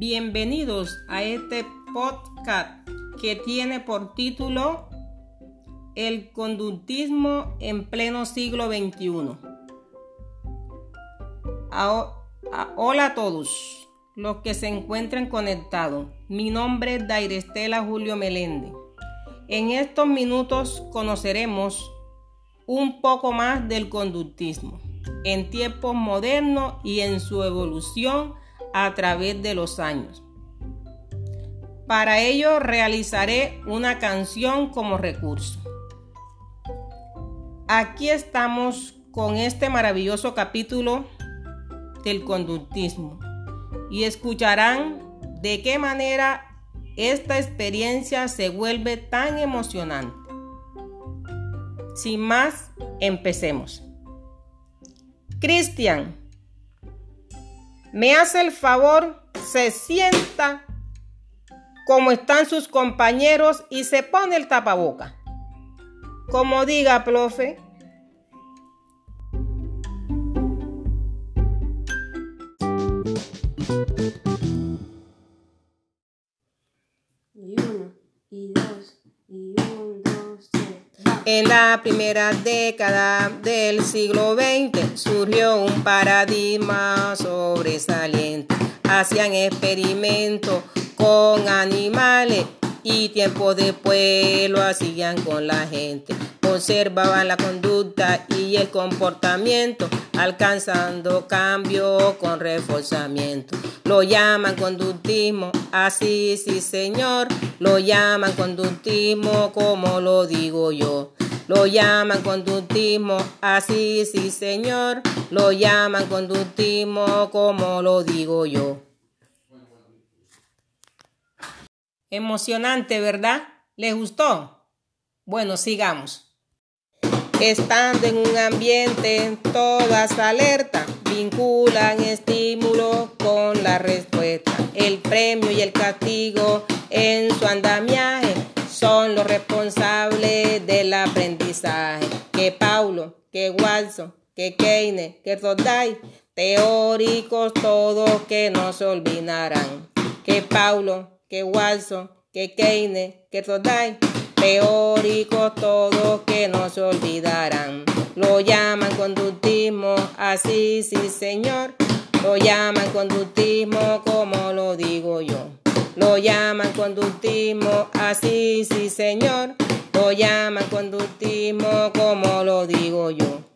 Bienvenidos a este podcast que tiene por título El conductismo en pleno siglo XXI. hola a todos los que se encuentran conectados. Mi nombre es Dairestela Julio Meléndez. En estos minutos conoceremos un poco más del conductismo en tiempos modernos y en su evolución a través de los años. Para ello realizaré una canción como recurso. Aquí estamos con este maravilloso capítulo del conductismo y escucharán de qué manera esta experiencia se vuelve tan emocionante. Sin más, empecemos. Cristian, me hace el favor, se sienta como están sus compañeros y se pone el tapaboca. Como diga, profe. En la primera década del siglo XX surgió un paradigma sobresaliente. Hacían experimentos con animales y tiempo después lo hacían con la gente. Observaban la conducta y el comportamiento, alcanzando cambio con reforzamiento. Lo llaman conductismo, así sí señor, lo llaman conductismo como lo digo yo. Lo llaman conductismo, así sí señor, lo llaman conductismo como lo digo yo. Emocionante, ¿verdad? ¿Les gustó? Bueno, sigamos. Estando en un ambiente todas alerta, vinculan estímulo con la respuesta. El premio y el castigo en su andamiaje son los responsables del aprendizaje. Que Paulo, que Watson, que Keynes, que Rodday, teóricos todos que no se olvidarán. Que Paulo, que Watson, que Keynes, que Rodday, teóricos todos que no se olvidarán. Lo llaman conductismo, así sí señor, lo llaman conductismo como lo digo yo. Lo llaman conductismo, así sí señor. Lo llaman conductismo como lo digo yo.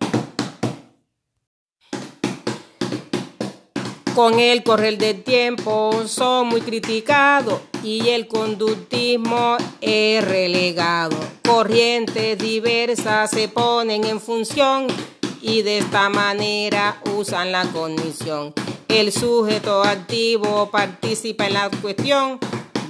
Con el correr del tiempo son muy criticados y el conductismo es relegado. Corrientes diversas se ponen en función y de esta manera usan la cognición. El sujeto activo participa en la cuestión,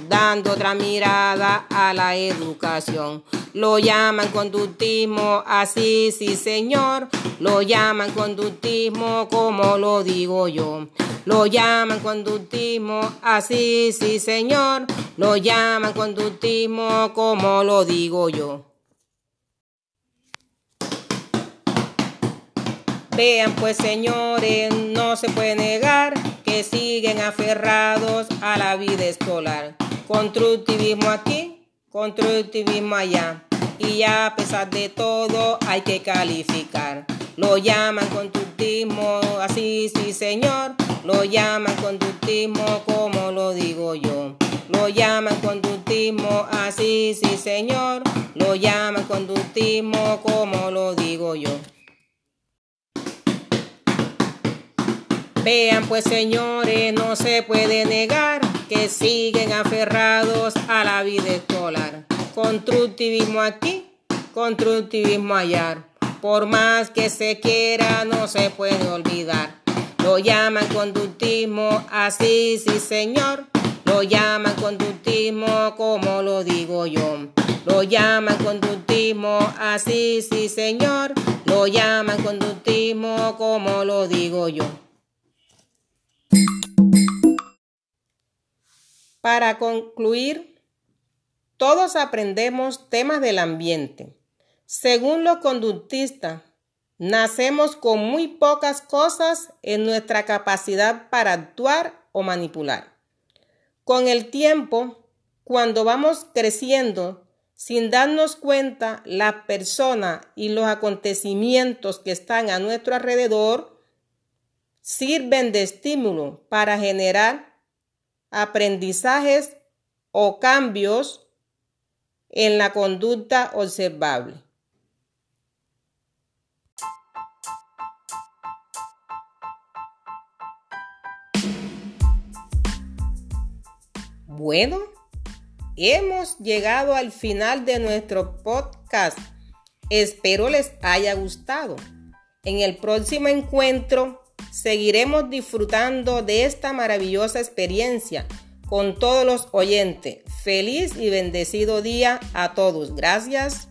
dando otra mirada a la educación. Lo llaman conductismo, así sí señor, lo llaman conductismo como lo digo yo. Lo llaman conductismo, así sí señor, lo llaman conductismo como lo digo yo. Vean pues señores, no se puede negar que siguen aferrados a la vida escolar. Constructivismo aquí, constructivismo allá. Y ya a pesar de todo hay que calificar. Lo llaman constructivismo, así sí señor. Lo llaman conductismo como lo digo yo. Lo llaman conductismo, así sí señor. Lo llaman conductismo como lo digo yo. Vean pues señores, no se puede negar que siguen aferrados a la vida escolar. Constructivismo aquí, constructivismo allá. Por más que se quiera, no se puede olvidar. Lo llaman conductismo, así sí señor. Lo llaman conductismo como lo digo yo. Lo llaman conductismo, así sí señor. Lo llaman conductismo como lo digo yo. Para concluir, todos aprendemos temas del ambiente. Según los conductistas, nacemos con muy pocas cosas en nuestra capacidad para actuar o manipular. Con el tiempo, cuando vamos creciendo, sin darnos cuenta, la persona y los acontecimientos que están a nuestro alrededor sirven de estímulo para generar aprendizajes o cambios en la conducta observable. Bueno, hemos llegado al final de nuestro podcast. Espero les haya gustado. En el próximo encuentro seguiremos disfrutando de esta maravillosa experiencia con todos los oyentes. Feliz y bendecido día a todos. Gracias.